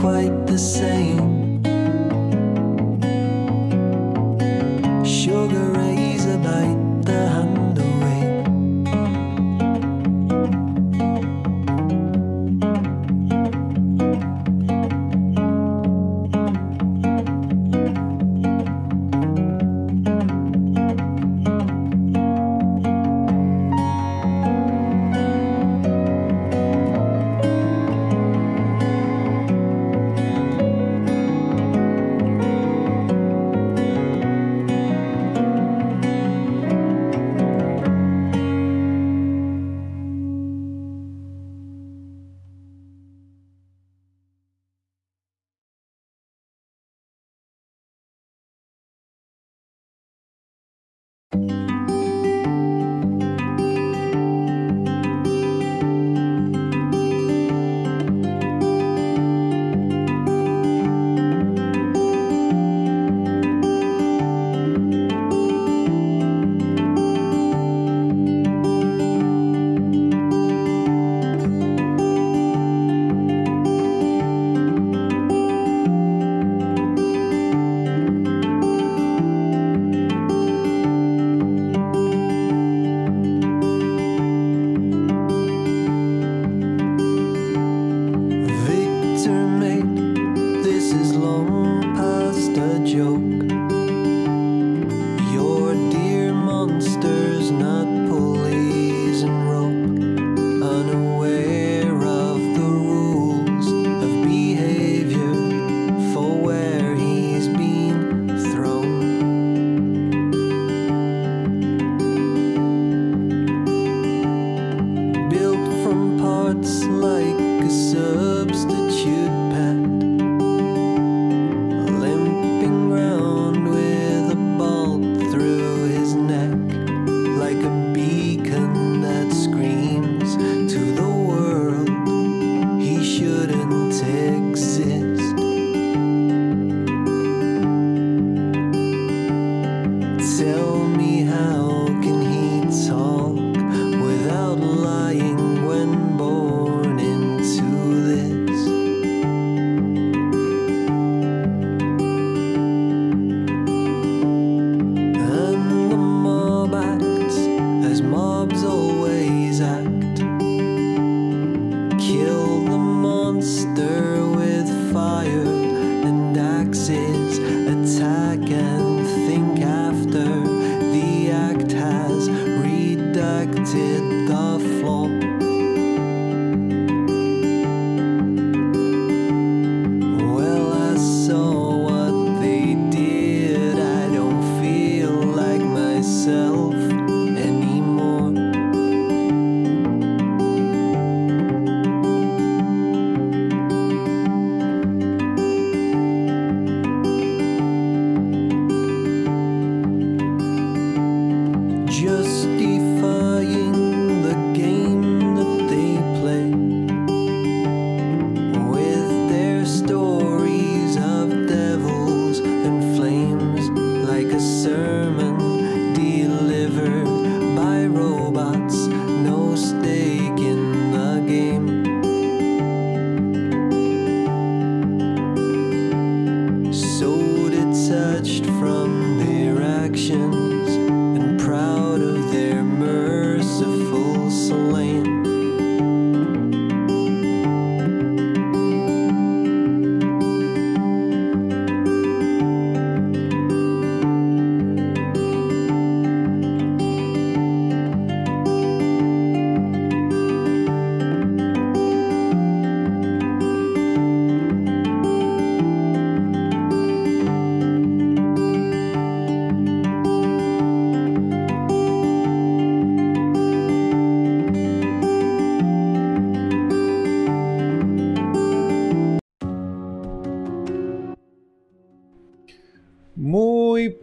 quite the same.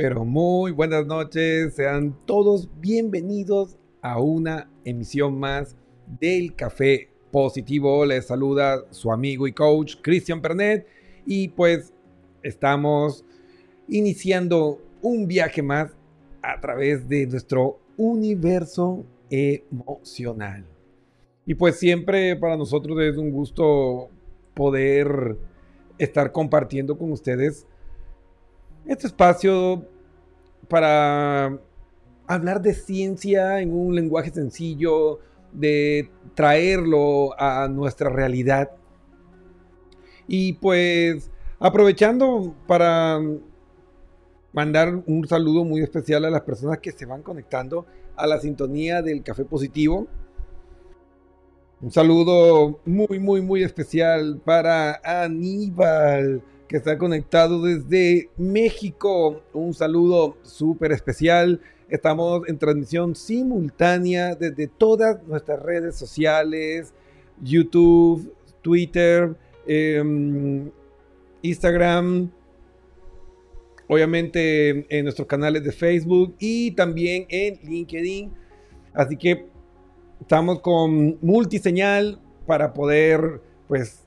Pero muy buenas noches. Sean todos bienvenidos a una emisión más del Café Positivo. Les saluda su amigo y coach Cristian Pernet. Y pues estamos iniciando un viaje más a través de nuestro universo emocional. Y pues siempre para nosotros es un gusto poder estar compartiendo con ustedes este espacio para hablar de ciencia en un lenguaje sencillo, de traerlo a nuestra realidad. Y pues aprovechando para mandar un saludo muy especial a las personas que se van conectando a la sintonía del Café Positivo. Un saludo muy, muy, muy especial para Aníbal, que está conectado desde México. Un saludo súper especial. Estamos en transmisión simultánea desde todas nuestras redes sociales, YouTube, Twitter, em, Instagram, obviamente en nuestros canales de Facebook y también en LinkedIn. Así que estamos con multiseñal para poder pues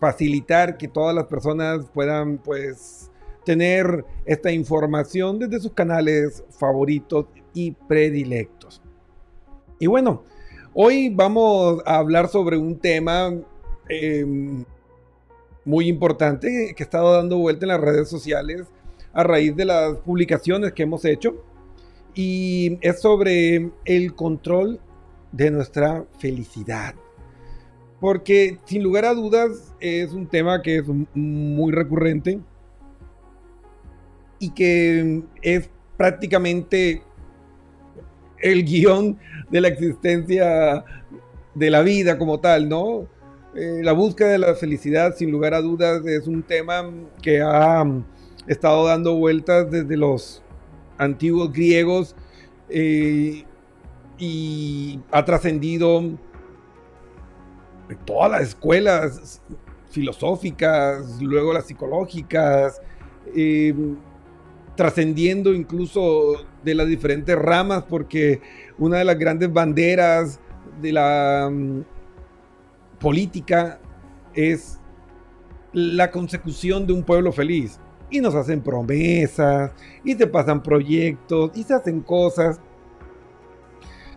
facilitar que todas las personas puedan pues tener esta información desde sus canales favoritos y predilectos. Y bueno, hoy vamos a hablar sobre un tema em, muy importante que ha estado dando vuelta en las redes sociales a raíz de las publicaciones que hemos hecho y es sobre el control de nuestra felicidad. Porque sin lugar a dudas es un tema que es muy recurrente y que es prácticamente el guion de la existencia de la vida como tal, ¿no? Eh, la búsqueda de la felicidad, sin lugar a dudas, es un tema que ha estado dando vueltas desde los antiguos griegos eh, y ha trascendido todas las escuelas filosóficas, luego las psicológicas, eh, trascendiendo incluso de las diferentes ramas, porque una de las grandes banderas de la mm, política es la consecución de un pueblo feliz y nos hacen promesas y se pasan proyectos y se hacen cosas.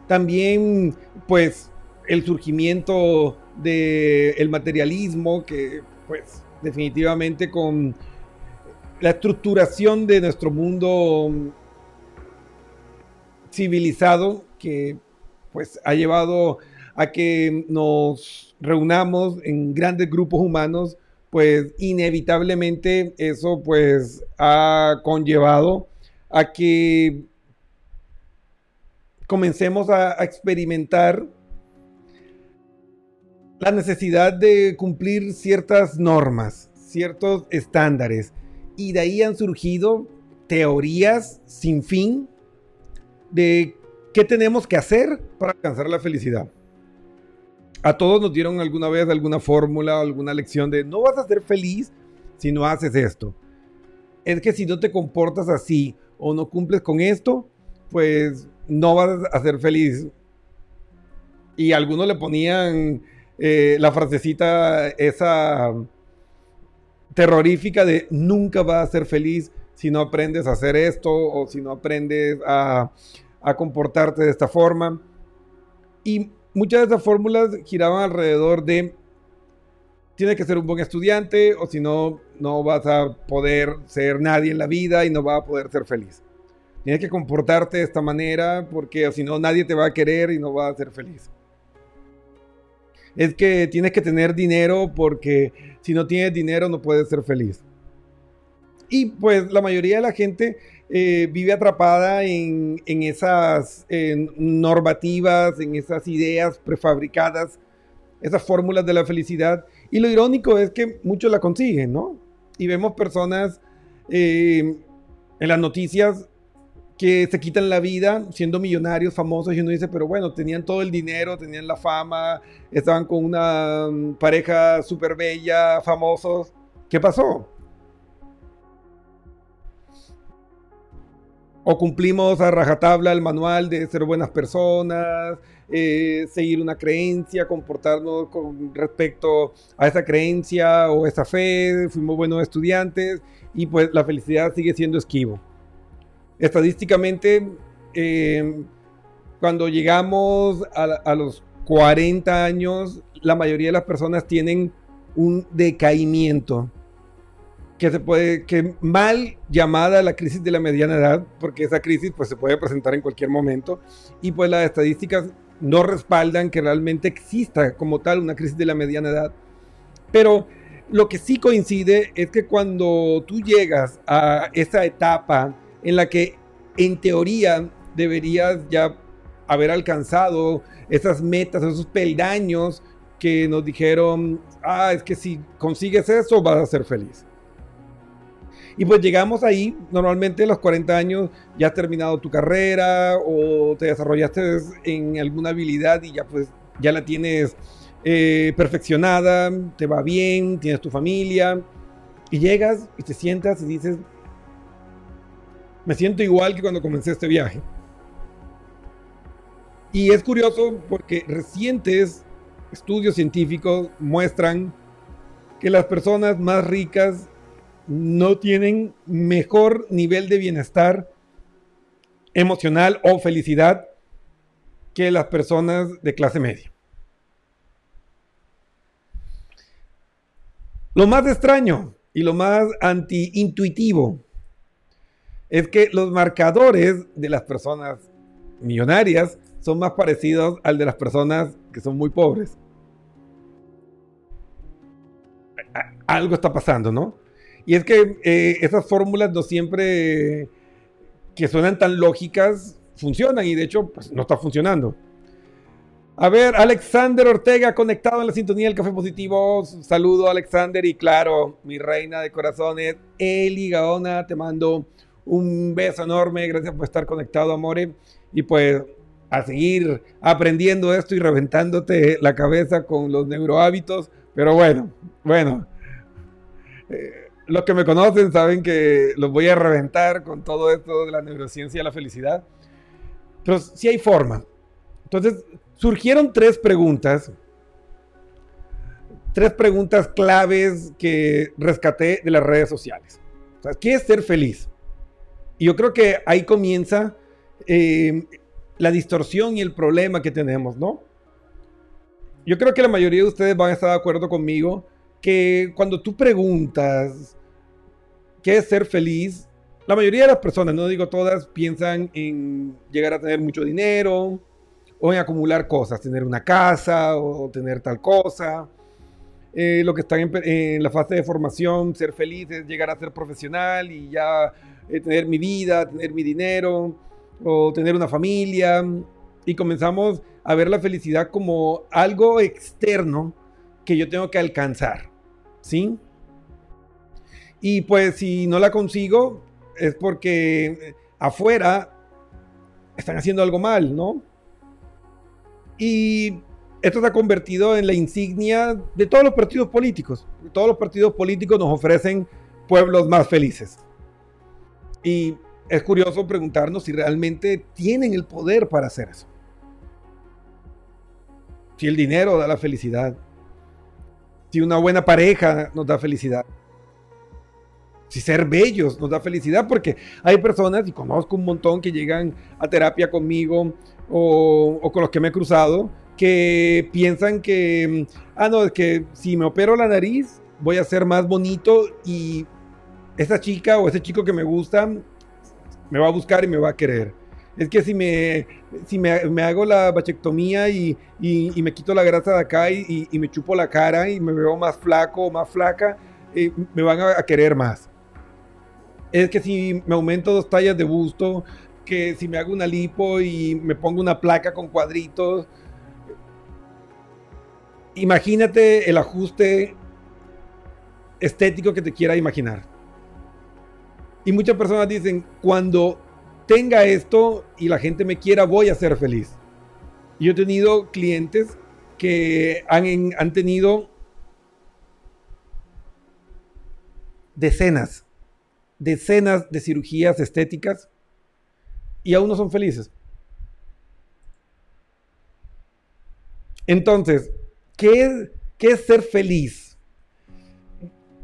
También pues el surgimiento del materialismo que pues definitivamente con la estructuración de nuestro mundo civilizado que pues ha llevado a que nos reunamos en grandes grupos humanos pues inevitablemente eso pues ha conllevado a que comencemos a, experimentar la necesidad de cumplir ciertas normas, ciertos estándares. Y de ahí han surgido teorías sin fin de qué tenemos que hacer para alcanzar la felicidad. A todos nos dieron alguna vez alguna fórmula, alguna lección de no vas a ser feliz si no haces esto. Es que si no te comportas así o no cumples con esto, pues no vas a ser feliz. Y algunos le ponían eh, la frasecita esa terrorífica de nunca vas a ser feliz si no aprendes a hacer esto o si no aprendes a, comportarte de esta forma. Y muchas de esas fórmulas giraban alrededor de tienes que ser un buen estudiante o si no, no vas a poder ser nadie en la vida y no vas a poder ser feliz. Tienes que comportarte de esta manera porque si no nadie te va a querer y no vas a ser feliz. Es que tienes que tener dinero porque si no tienes dinero no puedes ser feliz. Y pues la mayoría de la gente eh, vive atrapada en, esas normativas, en esas ideas prefabricadas, esas fórmulas de la felicidad. Y lo irónico es que muchos la consiguen, ¿no? Y vemos personas eh, en las noticias que se quitan la vida siendo millonarios, famosos, y uno dice, pero bueno, tenían todo el dinero, tenían la fama, estaban con una mm, pareja súper bella, famosos. ¿Qué pasó? o cumplimos a rajatabla el manual de ser buenas personas, eh, seguir una creencia, comportarnos con respecto a esa creencia o esa fe, fuimos buenos estudiantes y pues la felicidad sigue siendo esquivo. Estadísticamente, eh, cuando llegamos a, a los 40 años, la mayoría de las personas tienen un decaimiento que se puede, que mal llamada la crisis de la mediana edad, porque esa crisis pues se puede presentar en cualquier momento y pues las estadísticas no respaldan que realmente exista como tal una crisis de la mediana edad. Pero lo que sí coincide es que cuando tú llegas a esa etapa en la que en teoría deberías ya haber alcanzado esas metas, esos peldaños que nos dijeron, ah, es que si consigues eso vas a ser feliz. Y pues llegamos ahí, normalmente a los 40 años ya has terminado tu carrera o te desarrollaste en alguna habilidad y ya pues ya la tienes eh, perfeccionada, te va bien, tienes tu familia y llegas y te sientas y dices, me siento igual que cuando comencé este viaje. Y es curioso porque recientes estudios científicos muestran que las personas más ricas no tienen mejor nivel de bienestar emocional o felicidad que las personas de clase media. Lo más extraño y lo más anti-intuitivo es que los marcadores de las personas millonarias son más parecidos al de las personas que son muy pobres. Algo está pasando, ¿no? Y es que eh, esas fórmulas no siempre que suenan tan lógicas funcionan y de hecho pues, no está funcionando. A ver, Alexander Ortega conectado en la sintonía del Café Positivo. Saludo Alexander y claro, mi reina de corazones, Eli Gaona, te mando un beso enorme. Gracias por estar conectado, amore. Y pues a seguir aprendiendo esto y reventándote la cabeza con los neurohábitos. Pero bueno, bueno. Eh, los que me conocen saben que los voy a reventar con todo esto de la neurociencia y la felicidad. Pero sí hay forma. Entonces, surgieron tres preguntas. Tres preguntas claves que rescaté de las redes sociales. ¿Qué es ser feliz? Yo creo que ahí comienza eh, la distorsión y el problema que tenemos, ¿no? Yo creo que la mayoría de ustedes van a estar de acuerdo conmigo que cuando tú preguntas qué es ser feliz, la mayoría de las personas, no digo todas, piensan en llegar a tener mucho dinero o en acumular cosas, tener una casa o tener tal cosa. Eh, lo que están en, la fase de formación, ser feliz es llegar a ser profesional y ya eh, tener mi vida, tener mi dinero o tener una familia. Y comenzamos a ver la felicidad como algo externo que yo tengo que alcanzar. ¿sí? Y pues si no la consigo es porque afuera están haciendo algo mal, ¿no? Y esto se ha convertido en la insignia de todos los partidos políticos. Todos los partidos políticos nos ofrecen pueblos más felices. Y es curioso preguntarnos si realmente tienen el poder para hacer eso. Si el dinero da la felicidad, si una buena pareja nos da felicidad. Si ser bellos nos da felicidad, porque hay personas, y conozco un montón que llegan a terapia conmigo o, con los que me he cruzado, que piensan que, ah, no, es que si me opero la nariz, voy a ser más bonito y esa chica o ese chico que me gusta me va a buscar y me va a querer es que si me, si me, hago la bachectomía y, me quito la grasa de acá y, me chupo la cara y me veo más flaco o más flaca, eh, me van a, querer más. Es que si me aumento dos tallas de busto, que si me hago una lipo y me pongo una placa con cuadritos, imagínate el ajuste estético que te quiera imaginar. Y muchas personas dicen, cuando tenga esto y la gente me quiera, voy a ser feliz. Yo he tenido clientes que han, han tenido decenas, decenas de cirugías estéticas y aún no son felices. Entonces, ¿qué qué es ser feliz?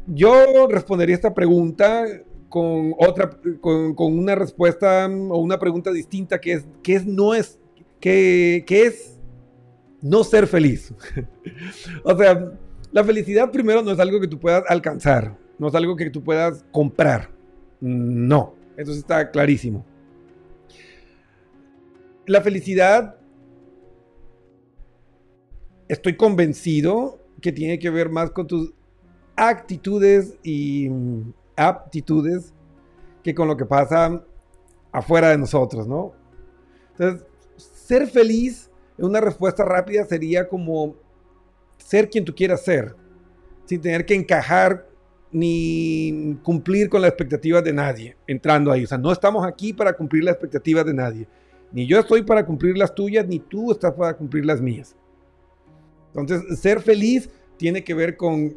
Yo respondería esta pregunta con otra, con, una respuesta o una pregunta distinta que es, ¿qué es no es, qué es no ser feliz? o sea, la felicidad primero no es algo que tú puedas alcanzar, no es algo que tú puedas comprar. No, eso está clarísimo. La felicidad, estoy convencido que tiene que ver más con tus actitudes y aptitudes que con lo que pasa afuera de nosotros, ¿no? Entonces, ser feliz, en una respuesta rápida sería como ser quien tú quieras ser, sin tener que encajar ni cumplir con las expectativas de nadie entrando ahí. O sea, no estamos aquí para cumplir las expectativas de nadie. Ni yo estoy para cumplir las tuyas, ni tú estás para cumplir las mías. Entonces, ser feliz tiene que ver con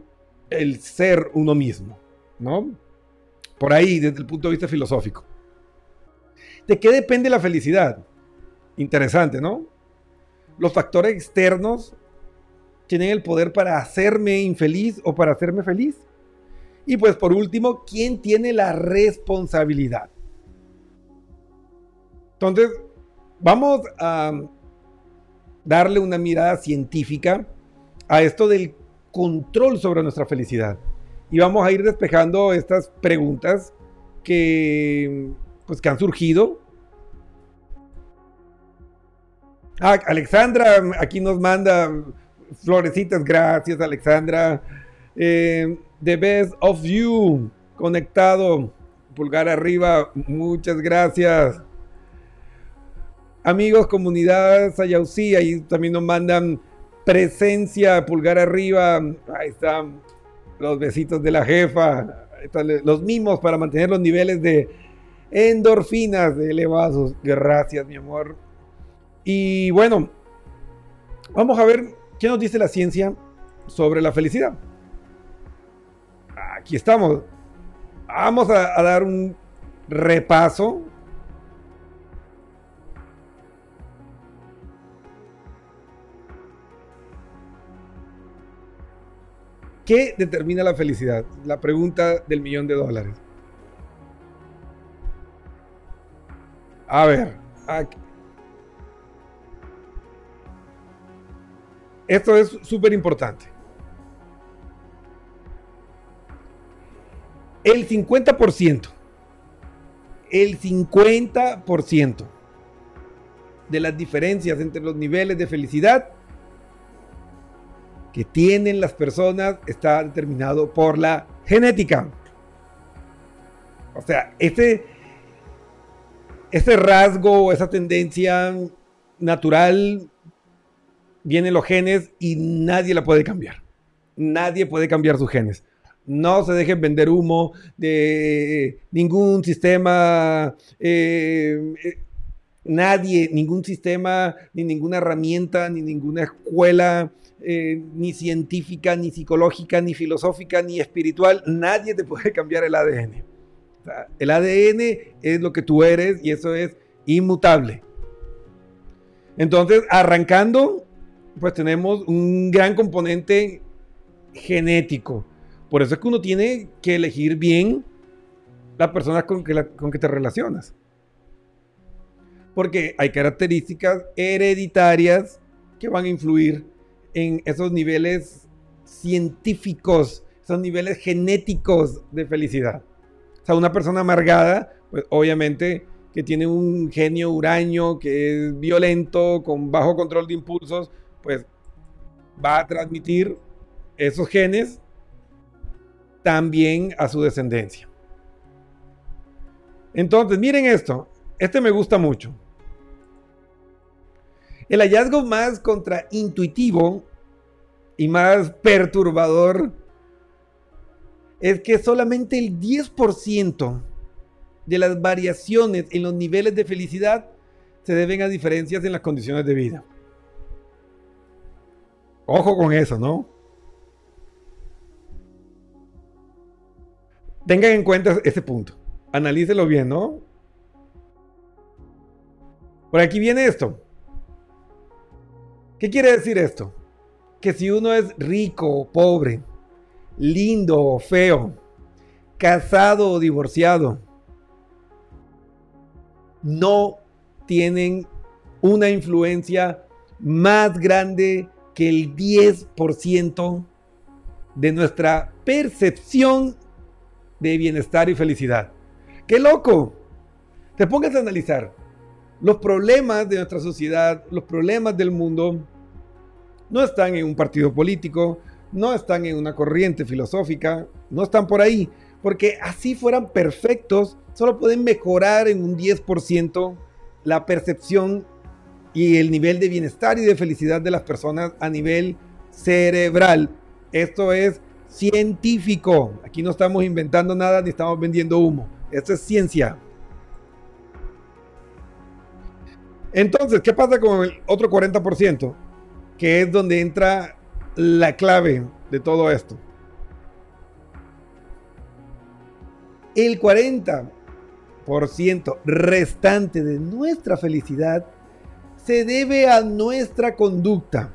el ser uno mismo, ¿no? Por ahí, desde el punto de vista filosófico. ¿De qué depende la felicidad? Interesante, ¿no? Los factores externos tienen el poder para hacerme infeliz o para hacerme feliz. Y pues por último, ¿quién tiene la responsabilidad? Entonces, vamos a darle una mirada científica a esto del control sobre nuestra felicidad. Y vamos a ir despejando estas preguntas que, pues, que han surgido. Ah, Alexandra aquí nos manda florecitas, gracias Alexandra. Eh, The Best of You, conectado, pulgar arriba, muchas gracias. Amigos, comunidad Sayausí, ahí también nos mandan presencia, pulgar arriba, ahí están los besitos de la jefa, los mimos para mantener los niveles de endorfinas elevados. Gracias, mi amor. Y bueno, vamos a ver qué nos dice la ciencia sobre la felicidad aquí estamos. Vamos a, dar un repaso. ¿Qué determina la felicidad? La pregunta del millón de dólares. A ver. Esto es súper importante. El 50%, el 50% de las diferencias entre los niveles de felicidad que tienen las personas está determinado por la genética. O sea, ese, ese rasgo, esa tendencia natural viene en los genes y nadie la puede cambiar. Nadie puede cambiar sus genes. No se dejen vender humo de ningún sistema, eh, eh, nadie, ningún sistema, ni ninguna herramienta, ni ninguna escuela, eh, ni científica, ni psicológica, ni filosófica, ni espiritual, nadie te puede cambiar el ADN. el ADN es lo que tú eres y eso es inmutable. Entonces, arrancando, pues tenemos un gran componente genético. Por eso es que uno tiene que elegir bien la persona con que, con que te relacionas. Porque hay características hereditarias que van a influir en esos niveles científicos, esos niveles genéticos de felicidad. O sea, una persona amargada, pues obviamente que tiene un genio huraño, que es violento, con bajo control de impulsos, pues va a transmitir esos genes también a su descendencia. Entonces, miren esto, este me gusta mucho. El hallazgo más contraintuitivo y más perturbador es que solamente el 10% de las variaciones en los niveles de felicidad se deben a diferencias en las condiciones de vida. Ojo con eso, ¿no? Tengan en cuenta ese punto. Analícelo bien, ¿no? Por aquí viene esto. ¿Qué quiere decir esto? Que si uno es rico pobre, lindo o feo, casado o divorciado, no tienen una influencia más grande que el 10% de nuestra percepción de bienestar y felicidad. ¡Qué loco! Te pongas a analizar. Los problemas de nuestra sociedad, los problemas del mundo, no están en un partido político, no están en una corriente filosófica, no están por ahí, porque así fueran perfectos, solo pueden mejorar en un 10% la percepción y el nivel de bienestar y de felicidad de las personas a nivel cerebral. Esto es científico. Aquí no estamos inventando nada ni estamos vendiendo humo. Esto es ciencia. Entonces, ¿qué pasa con el otro 40%? Que es donde entra la clave de todo esto. El 40% restante de nuestra felicidad se debe a nuestra conducta.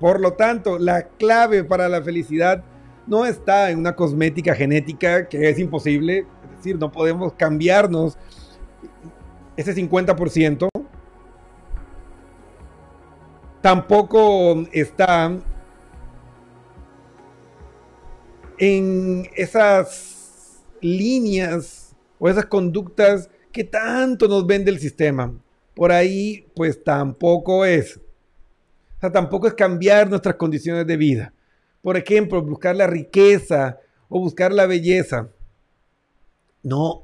Por lo tanto, la clave para la felicidad no está en una cosmética genética que es imposible, es decir, no podemos cambiarnos ese 50%. Tampoco está en esas líneas o esas conductas que tanto nos vende el sistema por ahí pues tampoco es. O sea, tampoco es cambiar nuestras condiciones de vida. Por ejemplo, buscar la riqueza o buscar la belleza. No,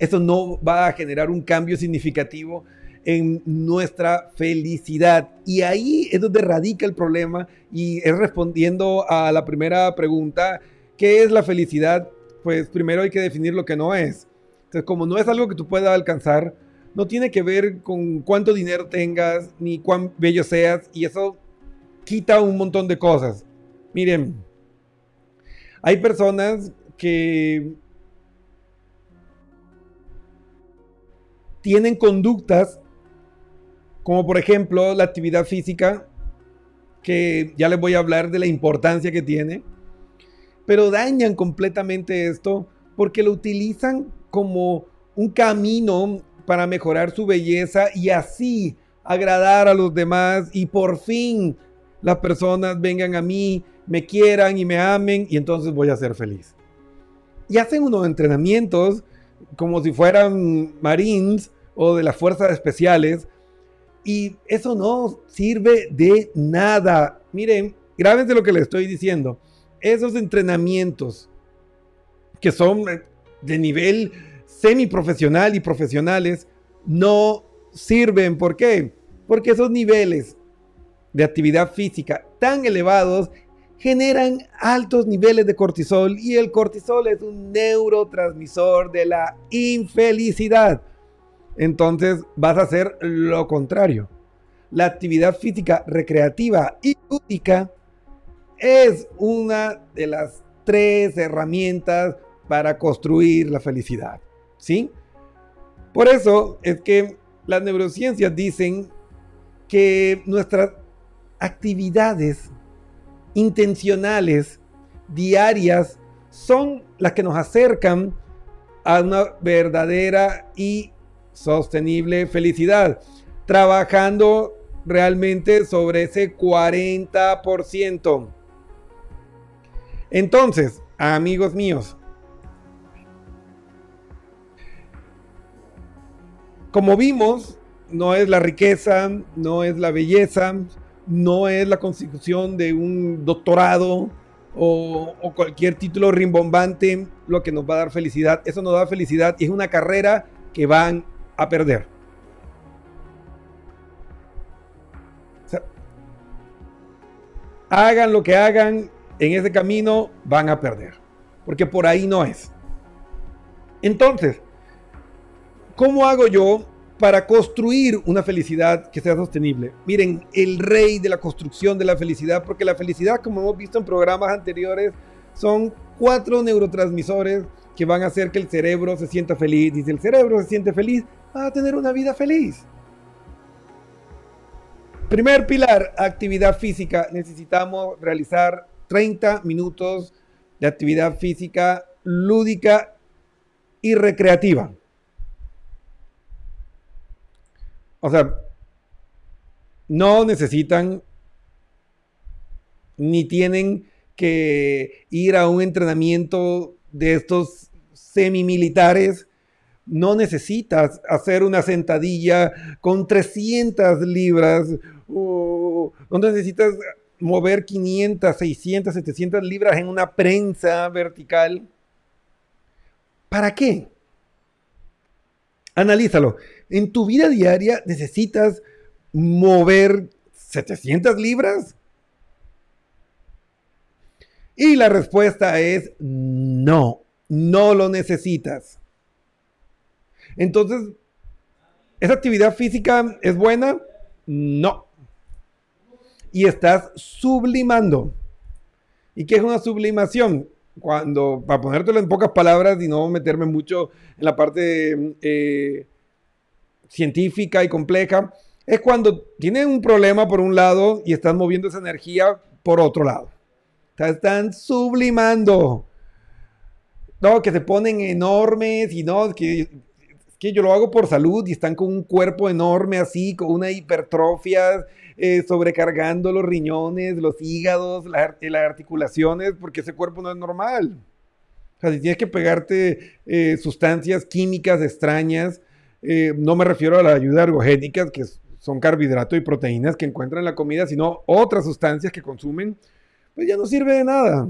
eso no va a generar un cambio significativo en nuestra felicidad. Y ahí es donde radica el problema y es respondiendo a la primera pregunta, ¿qué es la felicidad? Pues primero hay que definir lo que no es. Entonces, como no es algo que tú puedas alcanzar, no tiene que ver con cuánto dinero tengas ni cuán bello seas y eso quita un montón de cosas. Miren, hay personas que tienen conductas como por ejemplo la actividad física, que ya les voy a hablar de la importancia que tiene, pero dañan completamente esto porque lo utilizan como un camino para mejorar su belleza y así agradar a los demás y por fin las personas vengan a mí, me quieran y me amen y entonces voy a ser feliz. Y hacen unos entrenamientos como si fueran marines o de las fuerzas especiales y eso no sirve de nada. Miren, grábense lo que les estoy diciendo. Esos entrenamientos que son de nivel semiprofesional y profesionales no sirven. ¿Por qué? Porque esos niveles de actividad física tan elevados generan altos niveles de cortisol y el cortisol es un neurotransmisor de la infelicidad. Entonces vas a hacer lo contrario. La actividad física recreativa y única es una de las tres herramientas para construir la felicidad. ¿sí? Por eso es que las neurociencias dicen que nuestras actividades intencionales, diarias, son las que nos acercan a una verdadera y sostenible felicidad, trabajando realmente sobre ese 40%. Entonces, amigos míos, como vimos, no es la riqueza, no es la belleza, no es la constitución de un doctorado o, cualquier título rimbombante lo que nos va a dar felicidad. Eso nos da felicidad y es una carrera que van a perder. hagan lo que hagan en ese camino, van a perder. Porque por ahí no es. Entonces, ¿Cómo hago yo para construir una felicidad que sea sostenible? Miren, el rey de la construcción de la felicidad, porque la felicidad, como hemos visto en programas anteriores, son cuatro neurotransmisores que van a hacer que el cerebro se sienta feliz. Si el cerebro se siente feliz, a tener una vida feliz. Primer pilar, actividad física. Necesitamos realizar 30 minutos de actividad física lúdica y recreativa. O sea, no necesitan ni tienen que ir a un entrenamiento de estos semimilitares. No necesitas hacer una sentadilla con 300 libras. no necesitas mover 500, 600, 700 libras en una prensa vertical. ¿Para qué? Analízalo. En tu vida diaria necesitas mover 700 libras. Y la respuesta es no, no lo necesitas. Entonces, ¿esa actividad física es buena? No. Y estás sublimando. ¿Y qué es una sublimación? Cuando, para ponértelo en pocas palabras y no meterme mucho en la parte eh, científica y compleja, es cuando tienes un problema por un lado y estás moviendo esa energía por otro lado. están sublimando. No, que se ponen enormes y no, que, que yo lo hago por salud y están con un cuerpo enorme así, con una hipertrofia, eh, sobrecargando los riñones, los hígados, las articulaciones, porque ese cuerpo no es normal. O sea, si tienes que pegarte eh, sustancias químicas extrañas, eh, no me refiero a la ayuda ergogénica, que son carbohidratos y proteínas que encuentran en la comida, sino otras sustancias que consumen, pues ya no sirve de nada.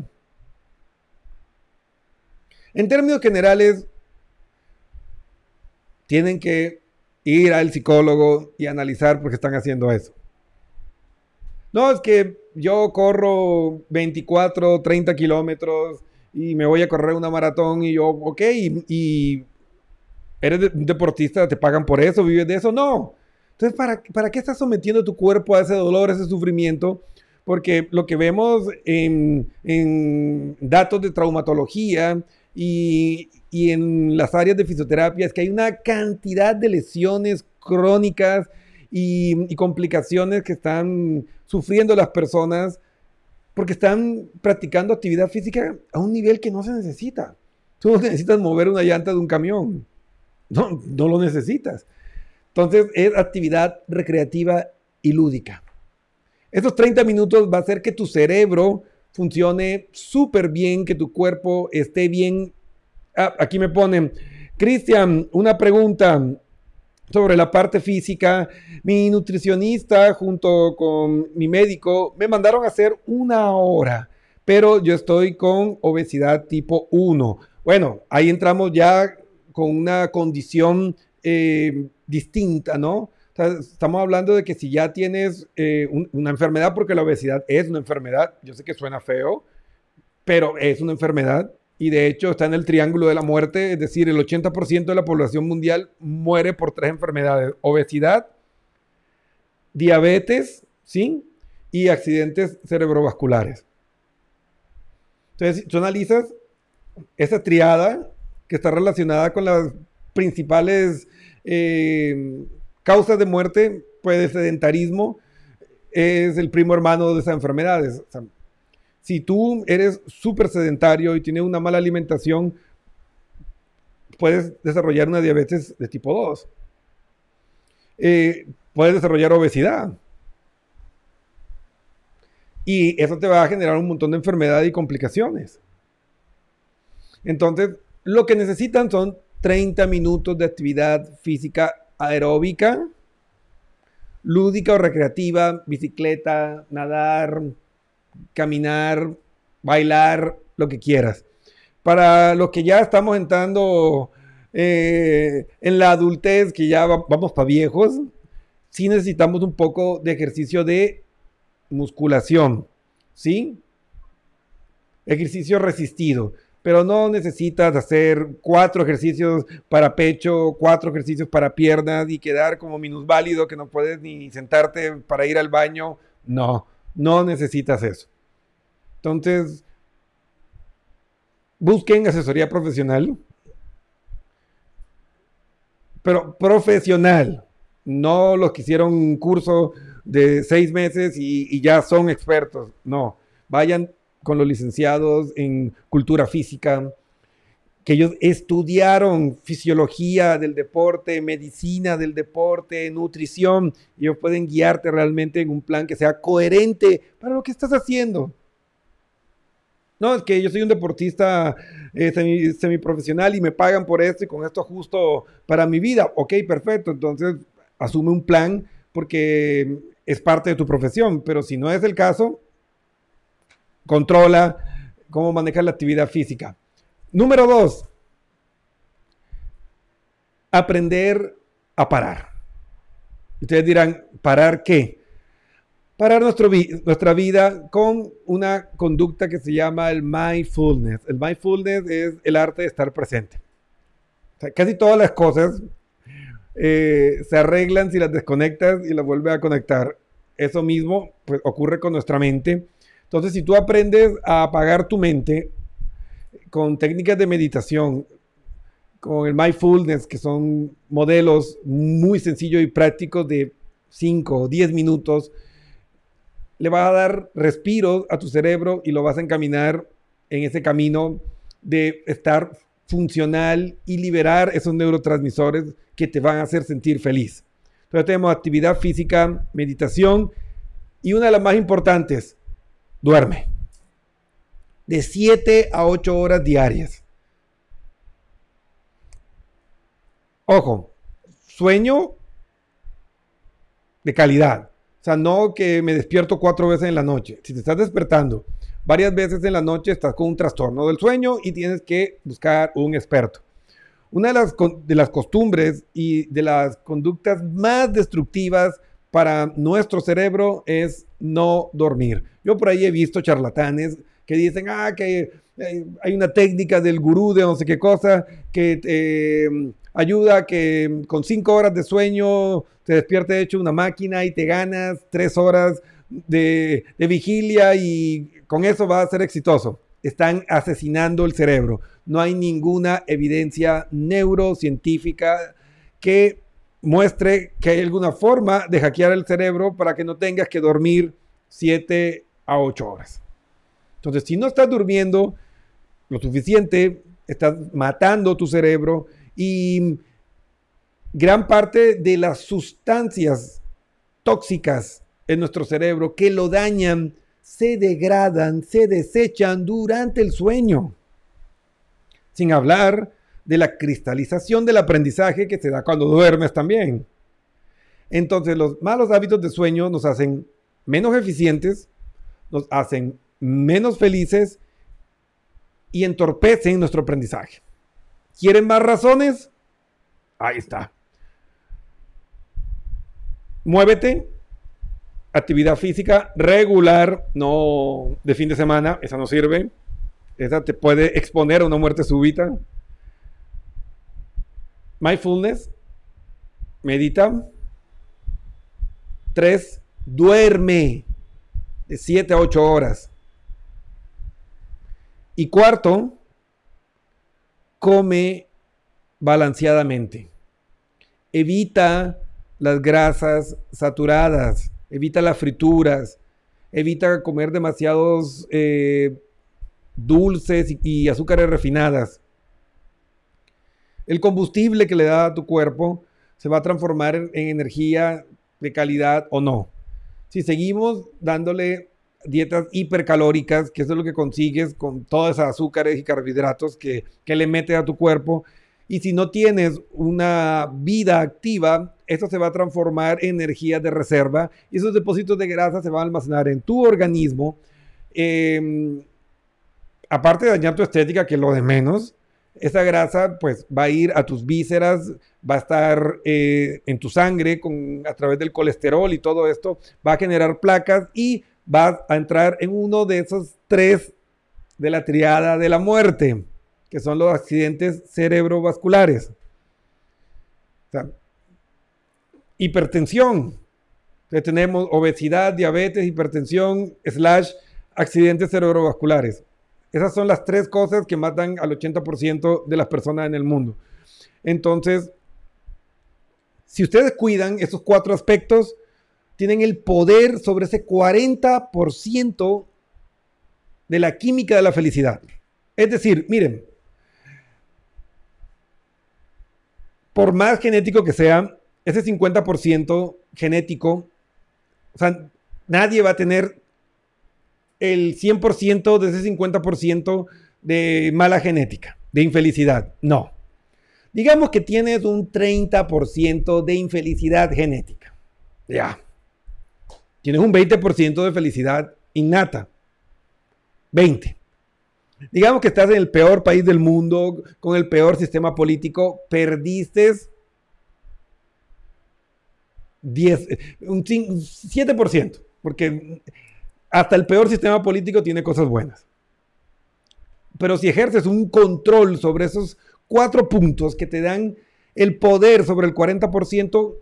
En términos generales, tienen que ir al psicólogo y analizar por qué están haciendo eso. No, es que yo corro 24, 30 kilómetros y me voy a correr una maratón y yo, ok, y, eres un deportista, te pagan por eso, vives de eso. No. Entonces, ¿para, ¿para qué estás sometiendo tu cuerpo a ese dolor, a ese sufrimiento? Porque lo que vemos en, en datos de traumatología y, y en las áreas de fisioterapia es que hay una cantidad de lesiones crónicas y, complicaciones que están sufriendo las personas porque están practicando actividad física a un nivel que no se necesita. Tú no necesitas mover una llanta de un camión. No, no lo necesitas. Entonces es actividad recreativa y lúdica. Estos 30 minutos va a hacer que tu cerebro funcione súper bien, que tu cuerpo esté bien. Ah, aquí me ponen, Cristian, una pregunta sobre la parte física. Mi nutricionista junto con mi médico me mandaron a hacer una hora, pero yo estoy con obesidad tipo 1. Bueno, ahí entramos ya con una condición eh, distinta, ¿no? estamos hablando de que si ya tienes eh, una enfermedad, porque la obesidad es una enfermedad, yo sé que suena feo, pero es una enfermedad, y de hecho está en el triángulo de la muerte, es decir, el 80% de la población mundial muere por tres enfermedades, obesidad, diabetes, ¿sí? Y accidentes cerebrovasculares. Entonces, tú analizas esa triada que está relacionada con las principales eh, causas de muerte, pues sedentarismo es el primo hermano de esas enfermedades. Si tú eres súper sedentario y tienes una mala alimentación, puedes desarrollar una diabetes de tipo 2. Eh, puedes desarrollar obesidad. Y eso te va a generar un montón de enfermedades y complicaciones. Entonces, lo que necesitan son 30 minutos de actividad física aeróbica, lúdica o recreativa, bicicleta, nadar, caminar, bailar, lo que quieras. Para los que ya estamos entrando eh, en la adultez, que ya vamos para viejos, sí necesitamos un poco de ejercicio de musculación, ¿sí? Ejercicio resistido, pero no necesitas hacer cuatro ejercicios para pecho, cuatro ejercicios para piernas y quedar como minusválido que no puedes ni sentarte para ir al baño. No, no necesitas eso. Entonces, busquen asesoría profesional. pero profesional, no los que hicieron un curso de seis meses y, y ya son expertos, no, vayan con los licenciados en cultura física, que ellos estudiaron fisiología del deporte, medicina del deporte, nutrición, y ellos pueden guiarte realmente en un plan que sea coherente para lo que estás haciendo. No, es que yo soy un deportista eh, semi, semiprofesional y me pagan por esto y con esto justo para mi vida. Ok, perfecto. Entonces, asume un plan porque es parte de tu profesión. Pero si no es el caso, controla cómo manejar la actividad física. Número dos, aprender a parar. Ustedes dirán, ¿parar qué? Parar nuestra vida con una conducta que se llama el mindfulness. El mindfulness es el arte de estar presente. casi todas las cosas eh, se arreglan si las desconectas y las vuelves a conectar. Eso mismo pues, ocurre con nuestra mente. Entonces, si tú aprendes a apagar tu mente, con técnicas de meditación, con el mindfulness, que son modelos muy sencillos y prácticos de 5 o 10 minutos, le vas a dar respiro a tu cerebro y lo vas a encaminar en ese camino de estar funcional y liberar esos neurotransmisores que te van a hacer sentir feliz. Entonces tenemos actividad física, meditación y una de las más importantes, duerme de 7 a 8 horas diarias. Ojo, sueño de calidad. O sea, no que me despierto cuatro veces en la noche. Si te estás despertando varias veces en la noche, estás con un trastorno del sueño y tienes que buscar un experto. Una de las, de las costumbres y de las conductas más destructivas para nuestro cerebro es no dormir. Yo por ahí he visto charlatanes que dicen, ah, que eh, hay una técnica del gurú de no sé qué cosa que em, ayuda que con cinco horas de sueño te despierte hecho una máquina y te ganas tres horas de, de vigilia y con eso va a ser exitoso. Están asesinando el cerebro. No hay ninguna evidencia neurocientífica que muestre que hay alguna forma de hackear el cerebro para que no tengas que dormir siete a ocho horas. Entonces, si no estás durmiendo lo suficiente, estás matando tu cerebro y gran parte de las sustancias tóxicas en nuestro cerebro que lo dañan se degradan, se desechan durante el sueño. Sin hablar de la cristalización del aprendizaje que se da cuando duermes también. Entonces los malos hábitos de sueño nos hacen menos eficientes, nos hacen menos felices y entorpecen nuestro aprendizaje. ¿Quieren más razones? Ahí está. Muévete. Actividad física regular, no de fin de semana, esa no sirve. Esa te puede exponer a una muerte súbita. Mindfulness, medita. Tres, duerme de 7 a 8 horas. Y cuarto, come balanceadamente. Evita las grasas saturadas, evita las frituras, evita comer demasiados eh, dulces y, azúcares refinadas. El combustible que le da a tu cuerpo se va a transformar en energía de calidad o no. Si seguimos dándole dietas hipercalóricas, que eso es lo que consigues con todas esas azúcares y carbohidratos que, le metes a tu cuerpo. Y si no tienes una vida activa, esto se va a transformar en energía de reserva y esos depósitos de grasa se van a almacenar en tu organismo. Em, aparte de dañar tu estética, que es lo de menos, esa grasa pues va a ir a tus vísceras, va a estar eh, en tu sangre con, a través del colesterol y todo esto, va a generar placas y vas a entrar en uno de esos tres de la triada de la muerte, que son los accidentes cerebrovasculares. hipertensión. Entonces tenemos obesidad, diabetes, hipertensión, slash accidentes cerebrovasculares. Esas son las tres cosas que matan al 80% de las personas en el mundo. Entonces, si ustedes cuidan esos cuatro aspectos, tienen el poder sobre ese 40% de la química de la felicidad. Es decir, miren, por más genético que sea, ese 50% genético, o sea, nadie va a tener el 100% de ese 50% de mala genética, de infelicidad. No. Digamos que tienes un 30% de infelicidad genética. Ya. Tienes un 20% de felicidad innata. 20. Digamos que estás en el peor país del mundo, con el peor sistema político, perdiste 10, un 7%, porque hasta el peor sistema político tiene cosas buenas. Pero si ejerces un control sobre esos cuatro puntos que te dan el poder sobre el 40%,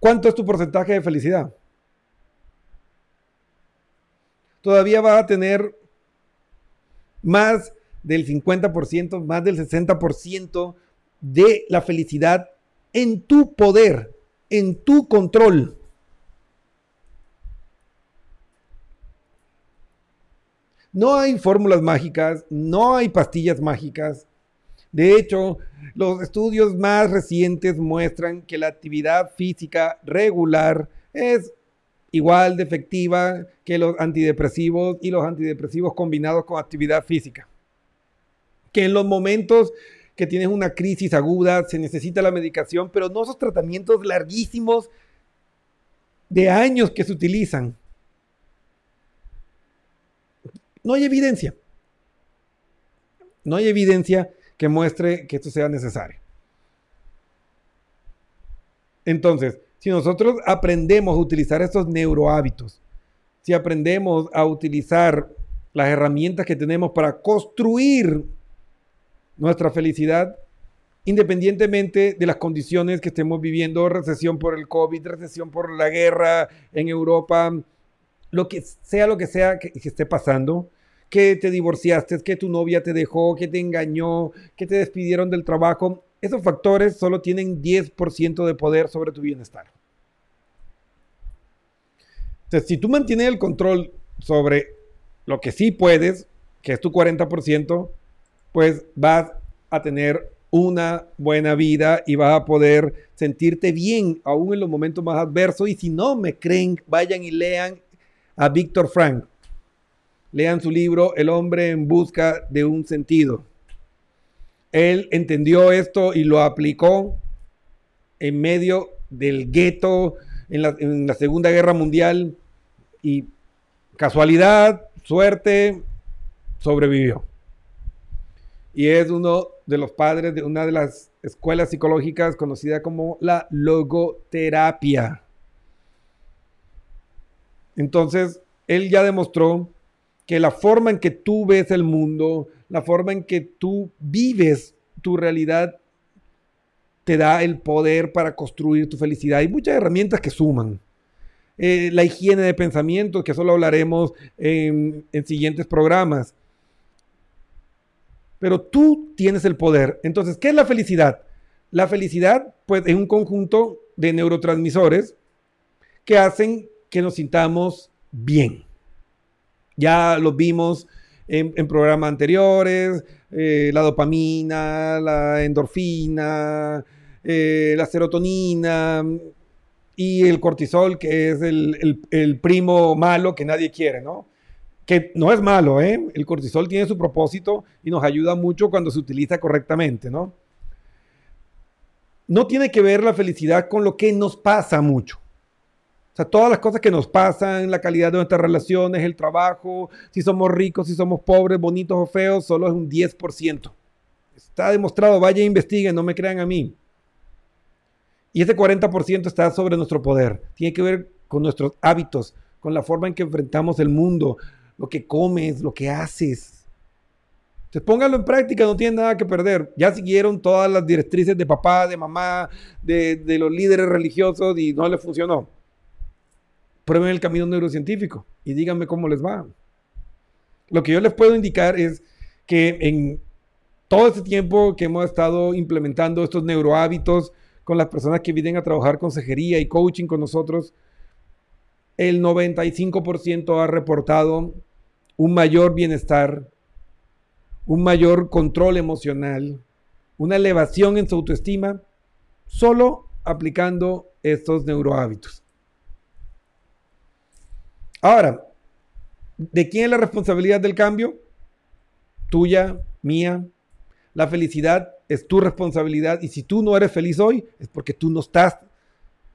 ¿cuánto es tu porcentaje de felicidad? Todavía vas a tener más del 50%, más del 60% de la felicidad en tu poder, en tu control. No hay fórmulas mágicas, no hay pastillas mágicas. De hecho, los estudios más recientes muestran que la actividad física regular es igual de efectiva que los antidepresivos y los antidepresivos combinados con actividad física. Que en los momentos que tienes una crisis aguda se necesita la medicación, pero no esos tratamientos larguísimos de años que se utilizan. No hay evidencia. No hay evidencia que muestre que esto sea necesario. Entonces, si nosotros aprendemos a utilizar estos neurohábitos, si aprendemos a utilizar las herramientas que tenemos para construir nuestra felicidad, independientemente de las condiciones que estemos viviendo, recesión por el COVID, recesión por la guerra en Europa, lo que sea lo que sea que esté pasando, que te divorciaste, que tu novia te dejó, que te engañó, que te despidieron del trabajo, esos factores solo tienen 10% de poder sobre tu bienestar. Entonces, si tú mantienes el control sobre lo que sí puedes, que es tu 40%, pues vas a tener una buena vida y vas a poder sentirte bien aún en los momentos más adversos. Y si no me creen, vayan y lean a Víctor Frank. Lean su libro El hombre en busca de un sentido. Él entendió esto y lo aplicó en medio del gueto en la, Segunda Guerra Mundial y casualidad, suerte, sobrevivió. Y es uno de los padres de una de las escuelas psicológicas conocida como la logoterapia. Entonces, él ya demostró que la forma en que tú ves el mundo, la forma en que tú vives tu realidad, te da el poder para construir tu felicidad. Hay muchas herramientas que suman. Eh, la higiene de pensamiento, que solo hablaremos en, en siguientes programas. Pero tú tienes el poder. Entonces, ¿qué es la felicidad? La felicidad, pues, es un conjunto de neurotransmisores que hacen que nos sintamos bien. Ya lo vimos en, programas anteriores, eh, la dopamina, la endorfina, eh, la serotonina y el cortisol, que es el, primo malo que nadie quiere, ¿no? Que no es malo, ¿eh? El cortisol tiene su propósito y nos ayuda mucho cuando se utiliza correctamente, ¿no? No tiene que ver la felicidad con lo que nos pasa mucho. O sea, todas las cosas que nos pasan, la calidad de nuestras relaciones, el trabajo, si somos ricos, si somos pobres, bonitos o feos, solo es un 10%. Está demostrado, vaya e investiguen, no me crean a mí. Y ese 40% está sobre nuestro poder. Tiene que ver con nuestros hábitos, con la forma en que enfrentamos el mundo, lo que comes, lo que haces. Entonces póngalo en práctica, no tienen nada que perder. Ya siguieron todas las directrices de papá, de mamá, de, de los líderes religiosos y no les funcionó prueben el camino neurocientífico y díganme cómo les va. Lo que yo les puedo indicar es que en todo este tiempo que hemos estado implementando estos neurohábitos con las personas que vienen a trabajar consejería y coaching con nosotros, el 95% ha reportado un mayor bienestar, un mayor control emocional, una elevación en su autoestima, solo aplicando estos neurohábitos. Ahora, ¿de quién es la responsabilidad del cambio? Tuya, mía. La felicidad es tu responsabilidad y si tú no eres feliz hoy es porque tú no estás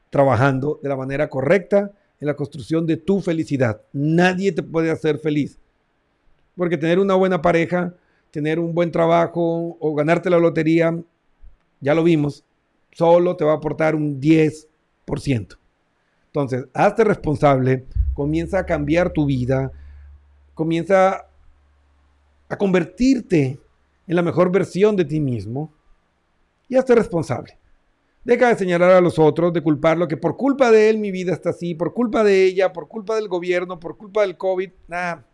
trabajando de la manera correcta en la construcción de tu felicidad. Nadie te puede hacer feliz. Porque tener una buena pareja, tener un buen trabajo o ganarte la lotería, ya lo vimos, solo te va a aportar un 10%. Entonces, hazte responsable, comienza a cambiar tu vida, comienza a convertirte en la mejor versión de ti mismo y hazte responsable. Deja de señalar a los otros, de culparlo, que por culpa de él mi vida está así, por culpa de ella, por culpa del gobierno, por culpa del COVID. Nada.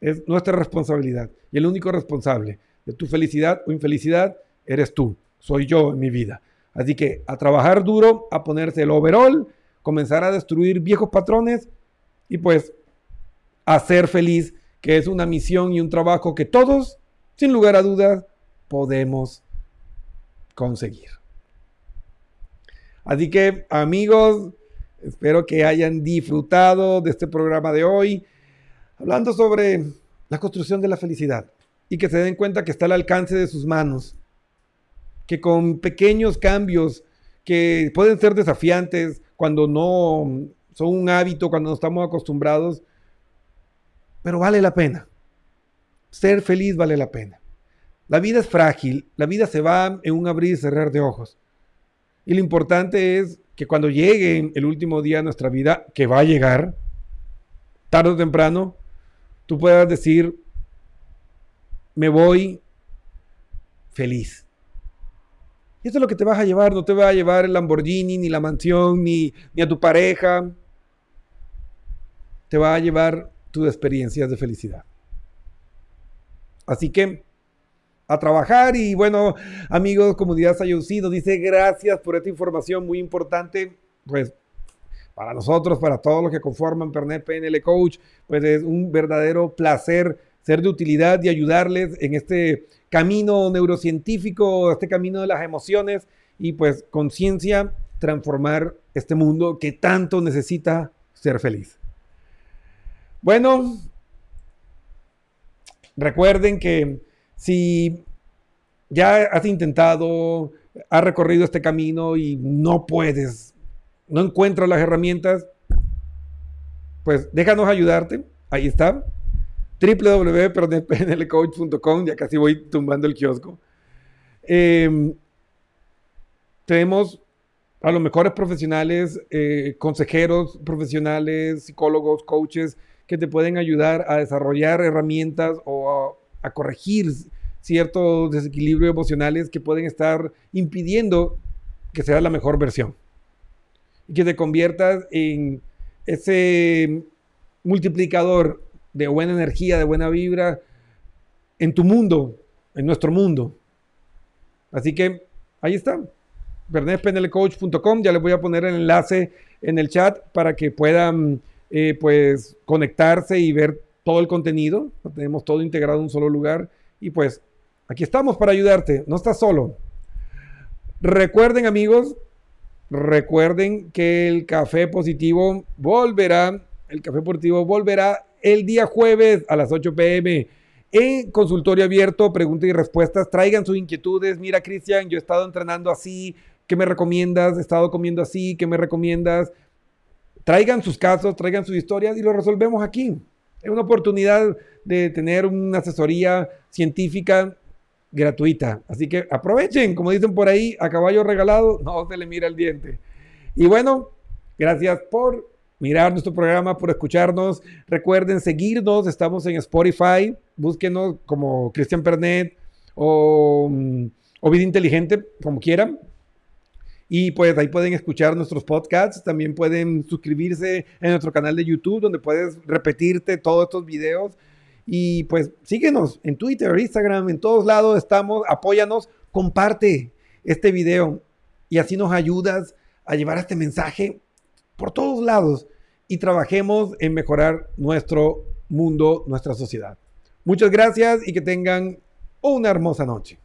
Es nuestra responsabilidad. Y el único responsable de tu felicidad o infelicidad eres tú. Soy yo en mi vida. Así que a trabajar duro, a ponerse el overall, comenzar a destruir viejos patrones y pues a ser feliz, que es una misión y un trabajo que todos, sin lugar a dudas, podemos conseguir. Así que amigos, espero que hayan disfrutado de este programa de hoy, hablando sobre la construcción de la felicidad y que se den cuenta que está al alcance de sus manos, que con pequeños cambios que pueden ser desafiantes cuando no son un hábito, cuando no estamos acostumbrados, pero vale la pena. Ser feliz vale la pena. La vida es frágil, la vida se va en un abrir y cerrar de ojos. Y lo importante es que cuando llegue el último día de nuestra vida, que va a llegar, tarde o temprano, tú puedas decir, me voy feliz. Y eso es lo que te vas a llevar, no te va a llevar el Lamborghini, ni la mansión, ni, ni a tu pareja. Te va a llevar tus experiencias de felicidad. Así que a trabajar. Y bueno, amigos, comunidad Sayouci dice gracias por esta información muy importante. Pues para nosotros, para todos los que conforman Pernet PNL Coach, pues es un verdadero placer ser de utilidad y ayudarles en este camino neurocientífico, este camino de las emociones y pues conciencia transformar este mundo que tanto necesita ser feliz. Bueno, recuerden que si ya has intentado, has recorrido este camino y no puedes, no encuentras las herramientas, pues déjanos ayudarte. Ahí está. www.pnlcoach.com, ya casi voy tumbando el kiosco. Em, tenemos a los mejores profesionales, eh, consejeros profesionales, psicólogos, coaches que te pueden ayudar a desarrollar herramientas o a corregir ciertos desequilibrios emocionales que pueden estar impidiendo que sea la mejor versión. Y que te conviertas en ese multiplicador de buena energía, de buena vibra en tu mundo, en nuestro mundo. Así que ahí está. BernésPNLCoach.com. Ya les voy a poner el enlace en el chat para que puedan eh, pues conectarse y ver todo el contenido, lo tenemos todo integrado en un solo lugar. Y pues aquí estamos para ayudarte, no estás solo. Recuerden amigos, recuerden que el café positivo volverá, el café positivo volverá el día jueves a las 8 pm en consultorio abierto, preguntas y respuestas, traigan sus inquietudes, mira Cristian, yo he estado entrenando así, ¿qué me recomiendas? He estado comiendo así, ¿qué me recomiendas? Traigan sus casos, traigan sus historias y lo resolvemos aquí. Es una oportunidad de tener una asesoría científica gratuita. Así que aprovechen, como dicen por ahí, a caballo regalado, no se le mira el diente. Y bueno, gracias por mirar nuestro programa, por escucharnos. Recuerden seguirnos, estamos en Spotify, búsquenos como Cristian Pernet o, mm, o Vida Inteligente, como quieran. Y pues ahí pueden escuchar nuestros podcasts, también pueden suscribirse en nuestro canal de YouTube donde puedes repetirte todos estos videos. Y pues síguenos en Twitter, Instagram, en todos lados estamos, apóyanos, comparte. este video y así nos ayudas a llevar este mensaje por todos lados y trabajemos en mejorar nuestro mundo, nuestra sociedad. Muchas gracias y que tengan una hermosa noche.